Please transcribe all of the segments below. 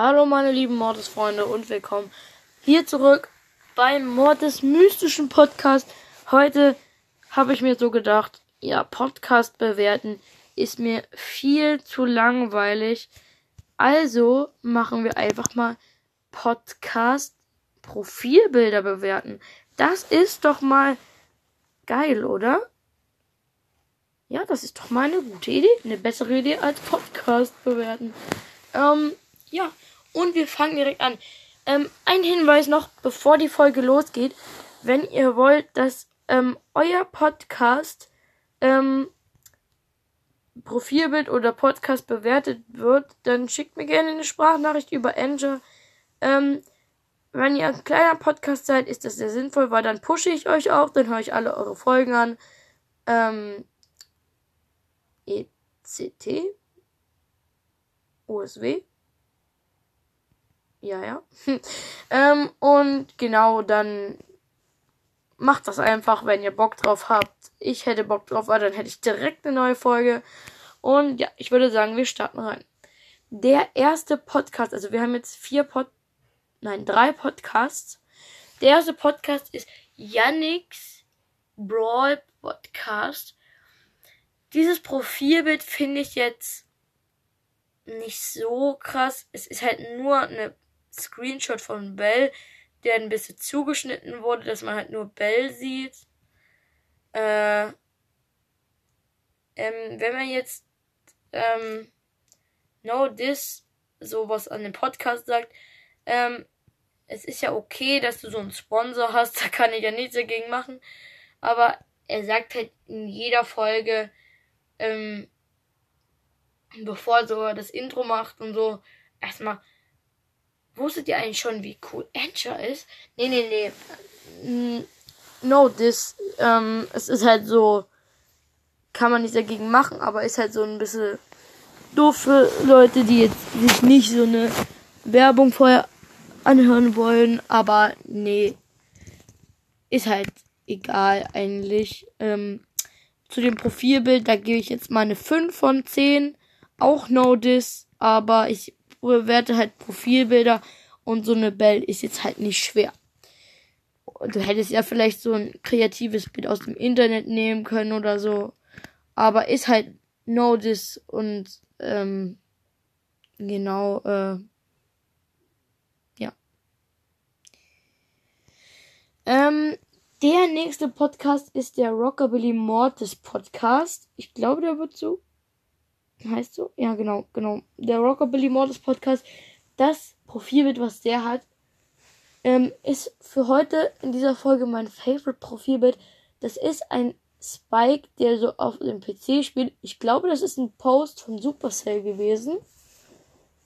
Hallo meine lieben Mordes-Freunde und willkommen hier zurück beim Mordes mystischen Podcast. Heute habe ich mir so gedacht, ja, Podcast bewerten ist mir viel zu langweilig. Also machen wir einfach mal Podcast Profilbilder bewerten. Das ist doch mal geil, oder? Ja, das ist doch mal eine gute Idee. Eine bessere Idee als Podcast bewerten. Ähm, ja, und wir fangen direkt an. Ähm, ein Hinweis noch, bevor die Folge losgeht. Wenn ihr wollt, dass ähm, euer Podcast ähm, Profilbild oder Podcast bewertet wird, dann schickt mir gerne eine Sprachnachricht über Anchor. Ähm, wenn ihr ein kleiner Podcast seid, ist das sehr sinnvoll, weil dann pushe ich euch auch, dann höre ich alle eure Folgen an. Ähm, ECT, OSW, ja, ja. ähm, und genau, dann macht das einfach, wenn ihr Bock drauf habt. Ich hätte Bock drauf, weil dann hätte ich direkt eine neue Folge. Und ja, ich würde sagen, wir starten rein. Der erste Podcast, also wir haben jetzt vier Pod, nein, drei Podcasts. Der erste Podcast ist Yannick's Brawl Podcast. Dieses Profilbild finde ich jetzt nicht so krass. Es ist halt nur eine Screenshot von Bell, der ein bisschen zugeschnitten wurde, dass man halt nur Bell sieht. Äh, ähm, wenn man jetzt ähm, No This sowas an dem Podcast sagt, ähm, es ist ja okay, dass du so einen Sponsor hast, da kann ich ja nichts dagegen machen. Aber er sagt halt in jeder Folge, ähm, bevor er so das Intro macht und so, erstmal, Wusstet ihr eigentlich schon, wie cool Anchor ist? Nee, nee, nee. No, this. Ähm, es ist halt so. Kann man nichts dagegen machen, aber ist halt so ein bisschen doof für Leute, die jetzt sich nicht so eine Werbung vorher anhören wollen. Aber nee. Ist halt egal eigentlich. Ähm, zu dem Profilbild, da gebe ich jetzt mal eine 5 von 10. Auch No This, aber ich bewerte halt Profilbilder und so eine Bell ist jetzt halt nicht schwer. Du hättest ja vielleicht so ein kreatives Bild aus dem Internet nehmen können oder so. Aber ist halt Notice und ähm, genau, äh, ja. Ähm, der nächste Podcast ist der Rockabilly Mortis Podcast. Ich glaube, der wird so heißt so? Ja, genau, genau. Der Rockabilly Mortis Podcast. Das Profilbild, was der hat, ähm, ist für heute in dieser Folge mein Favorite Profilbild. Das ist ein Spike, der so auf dem PC spielt. Ich glaube, das ist ein Post von Supercell gewesen.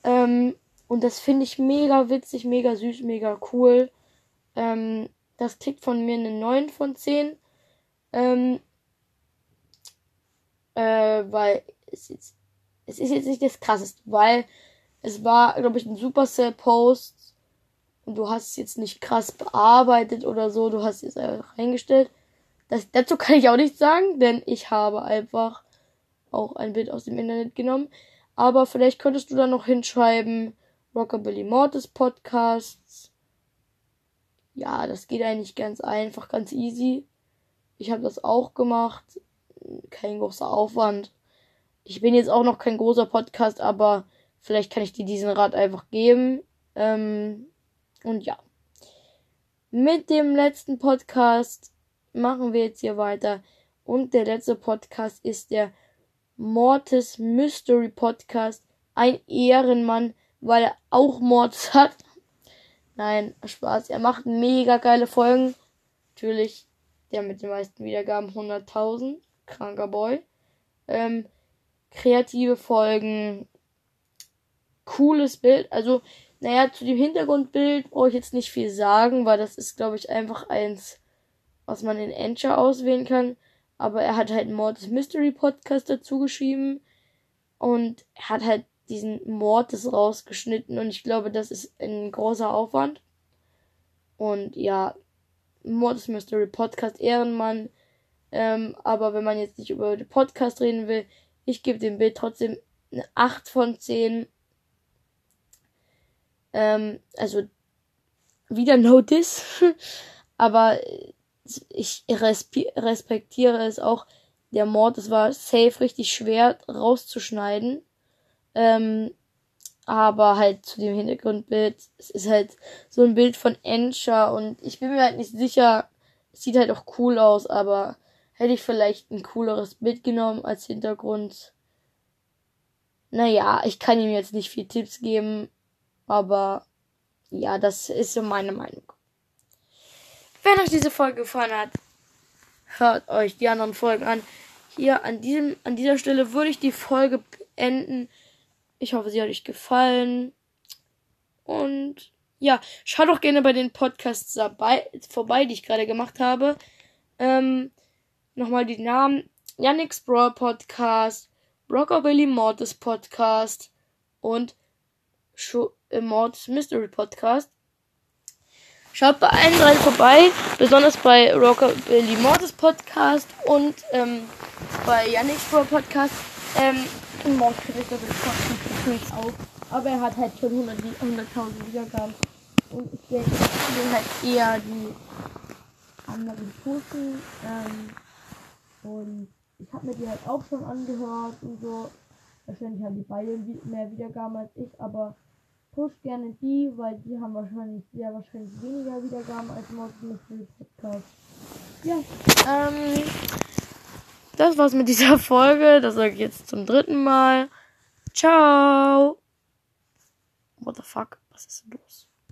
Ähm, und das finde ich mega witzig, mega süß, mega cool. Ähm, das kriegt von mir eine 9 von 10. Ähm, äh, weil es jetzt es ist jetzt nicht das krasseste, weil es war, glaube ich, ein Supercell-Post und du hast es jetzt nicht krass bearbeitet oder so, du hast es einfach reingestellt. Das, dazu kann ich auch nichts sagen, denn ich habe einfach auch ein Bild aus dem Internet genommen. Aber vielleicht könntest du da noch hinschreiben, Rockabilly Mortis Podcasts. Ja, das geht eigentlich ganz einfach, ganz easy. Ich habe das auch gemacht. Kein großer Aufwand. Ich bin jetzt auch noch kein großer Podcast, aber vielleicht kann ich dir diesen Rat einfach geben. Ähm, und ja. Mit dem letzten Podcast machen wir jetzt hier weiter. Und der letzte Podcast ist der Mortis Mystery Podcast. Ein Ehrenmann, weil er auch Mords hat. Nein, Spaß. Er macht mega geile Folgen. Natürlich der mit den meisten Wiedergaben 100.000. Kranker Boy. Ähm, kreative Folgen, cooles Bild. Also, naja, zu dem Hintergrundbild brauche ich jetzt nicht viel sagen, weil das ist, glaube ich, einfach eins, was man in Encher auswählen kann. Aber er hat halt einen Mordes Mystery Podcast dazu geschrieben und er hat halt diesen Mordes rausgeschnitten und ich glaube, das ist ein großer Aufwand. Und ja, Mordes Mystery Podcast Ehrenmann. Ähm, aber wenn man jetzt nicht über den Podcast reden will, ich gebe dem Bild trotzdem eine 8 von 10. Ähm, also wieder Notice. Aber ich respektiere es auch. Der Mord, es war safe richtig schwer rauszuschneiden. Ähm, aber halt zu dem Hintergrundbild, es ist halt so ein Bild von Ensha und ich bin mir halt nicht sicher, es sieht halt auch cool aus, aber hätte ich vielleicht ein cooleres Bild genommen als Hintergrund. Naja, ich kann ihm jetzt nicht viel Tipps geben, aber ja, das ist so meine Meinung. Wenn euch diese Folge gefallen hat, hört euch die anderen Folgen an. Hier an diesem, an dieser Stelle würde ich die Folge beenden. Ich hoffe, sie hat euch gefallen. Und ja, schaut doch gerne bei den Podcasts vorbei, die ich gerade gemacht habe. Ähm, nochmal die Namen. Yannick's Brawl Podcast, Rockabilly Mortis Podcast und Show, äh, Mortis Mystery Podcast. Schaut bei allen drei vorbei, besonders bei Rockabilly Mortis Podcast und ähm, bei Yannick's Brawl Podcast. Ähm, Mord kriegt das natürlich auch. Aber er hat halt schon 100.000 100 Wiedergaben. Und ich will halt eher die anderen pushen. Ähm, und ich habe mir die halt auch schon angehört und so. Wahrscheinlich haben die beide mehr Wiedergaben als ich, aber push gerne die, weil die haben wahrscheinlich sehr wahrscheinlich weniger Wiedergaben als Mod Mystery Podcast. Ja, ähm, das war's mit dieser Folge. Das sage ich jetzt zum dritten Mal. Ciao. What the fuck? Was ist denn los?